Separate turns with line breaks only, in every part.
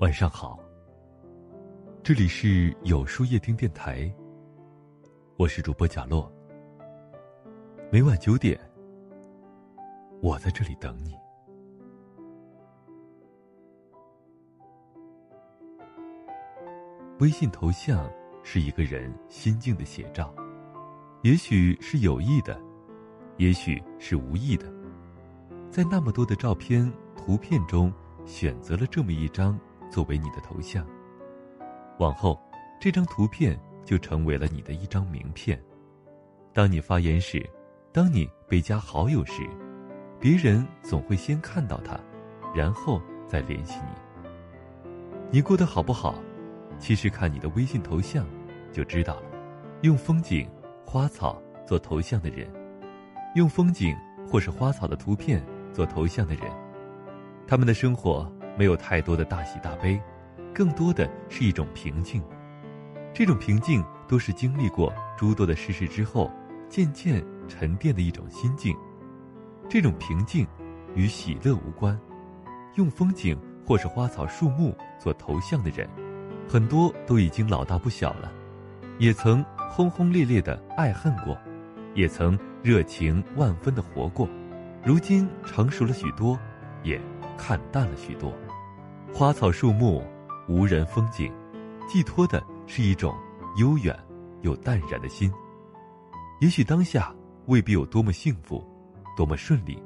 晚上好，这里是有书夜听电台，我是主播贾洛。每晚九点，我在这里等你。微信头像是一个人心境的写照，也许是有意的，也许是无意的，在那么多的照片、图片中，选择了这么一张。作为你的头像，往后这张图片就成为了你的一张名片。当你发言时，当你被加好友时，别人总会先看到它，然后再联系你。你过得好不好？其实看你的微信头像就知道了。用风景、花草做头像的人，用风景或是花草的图片做头像的人，他们的生活。没有太多的大喜大悲，更多的是一种平静。这种平静都是经历过诸多的世事之后，渐渐沉淀的一种心境。这种平静与喜乐无关。用风景或是花草树木做头像的人，很多都已经老大不小了，也曾轰轰烈烈的爱恨过，也曾热情万分的活过，如今成熟了许多，也看淡了许多。花草树木，无人风景，寄托的是一种悠远又淡然的心。也许当下未必有多么幸福，多么顺利，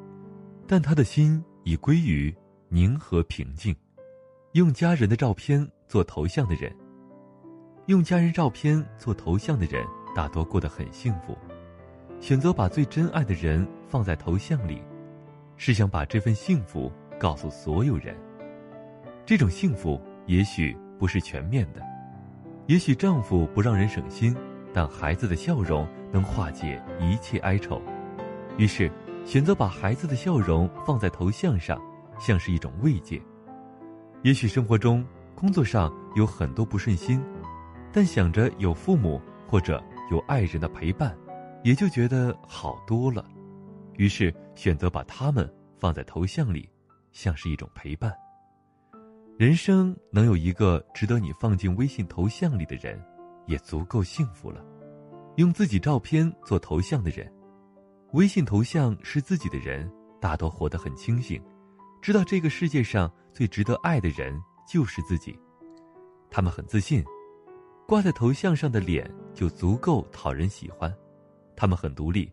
但他的心已归于宁和平静。用家人的照片做头像的人，用家人照片做头像的人，大多过得很幸福。选择把最珍爱的人放在头像里，是想把这份幸福告诉所有人。这种幸福也许不是全面的，也许丈夫不让人省心，但孩子的笑容能化解一切哀愁。于是，选择把孩子的笑容放在头像上，像是一种慰藉。也许生活中、工作上有很多不顺心，但想着有父母或者有爱人的陪伴，也就觉得好多了。于是，选择把他们放在头像里，像是一种陪伴。人生能有一个值得你放进微信头像里的人，也足够幸福了。用自己照片做头像的人，微信头像是自己的人，大多活得很清醒，知道这个世界上最值得爱的人就是自己。他们很自信，挂在头像上的脸就足够讨人喜欢。他们很独立，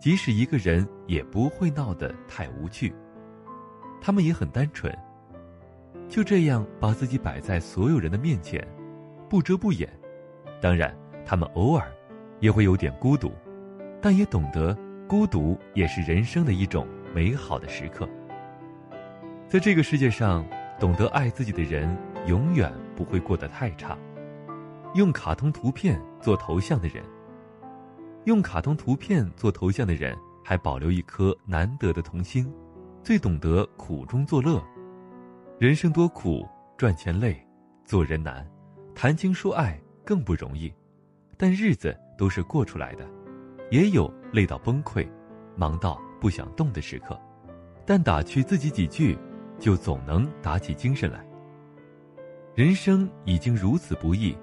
即使一个人也不会闹得太无趣。他们也很单纯。就这样把自己摆在所有人的面前，不遮不掩。当然，他们偶尔也会有点孤独，但也懂得孤独也是人生的一种美好的时刻。在这个世界上，懂得爱自己的人永远不会过得太差。用卡通图片做头像的人，用卡通图片做头像的人，还保留一颗难得的童心，最懂得苦中作乐。人生多苦，赚钱累，做人难，谈情说爱更不容易，但日子都是过出来的，也有累到崩溃、忙到不想动的时刻，但打趣自己几句，就总能打起精神来。人生已经如此不易，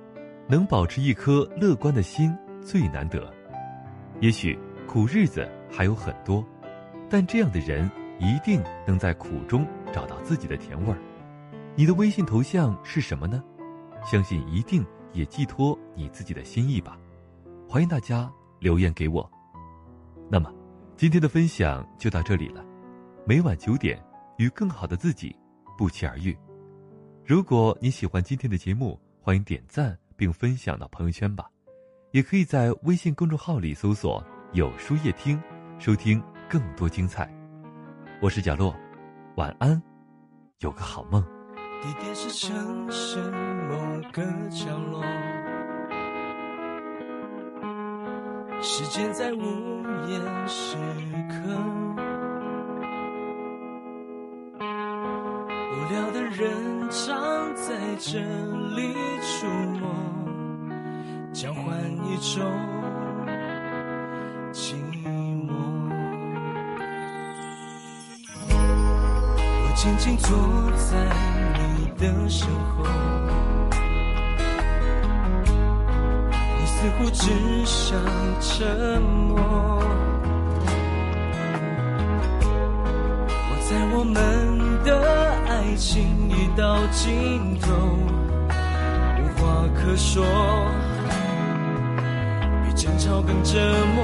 能保持一颗乐观的心最难得。也许苦日子还有很多，但这样的人一定能在苦中。找到自己的甜味儿，你的微信头像是什么呢？相信一定也寄托你自己的心意吧。欢迎大家留言给我。那么，今天的分享就到这里了。每晚九点，与更好的自己不期而遇。如果你喜欢今天的节目，欢迎点赞并分享到朋友圈吧。也可以在微信公众号里搜索“有书夜听”，收听更多精彩。我是贾洛。晚安，有个好梦。
地点是城市某个角落，时间在午夜时刻，无聊的人常在这里出没，交换一种。静静坐在你的身后，你似乎只想沉默。我在我们的爱情已到尽头，无话可说，比争吵更折磨，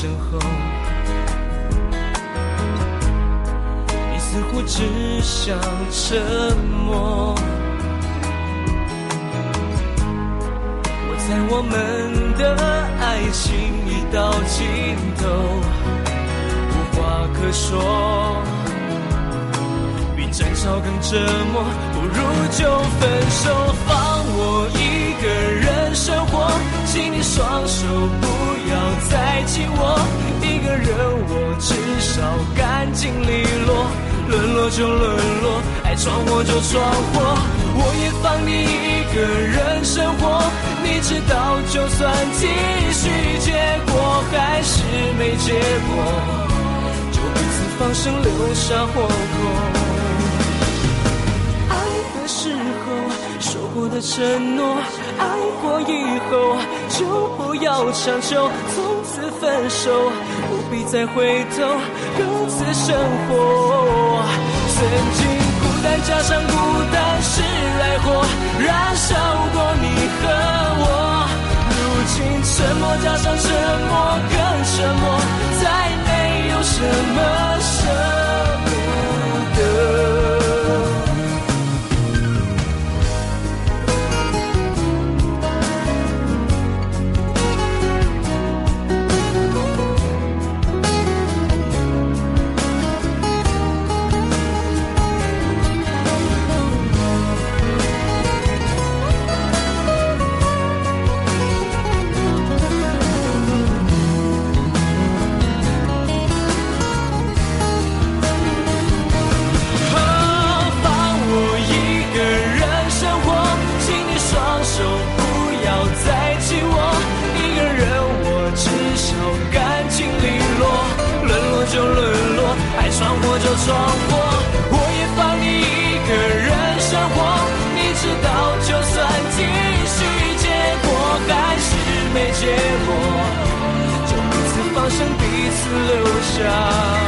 身后，你似乎只想沉默，我在我们的爱情已到尽头，无话可说，比争吵更折磨，不如就分手，放我一个人生活，请你双手。不不要再紧握，一个人我至少干净利落。沦落就沦落，爱闯祸就闯祸，我也放你一个人生活。你知道，就算继续，结果还是没结果，就彼此放生，留下活口。时候说过的承诺，爱过以后就不要强求，从此分手，不必再回头，各自生活。曾经孤单加上孤单是爱火，燃烧过你和我。如今沉默加上沉默更沉默，再没有什么闯祸，我也放你一个人生活。你知道，就算继续，结果还是没结果，就彼此放生，彼此留下。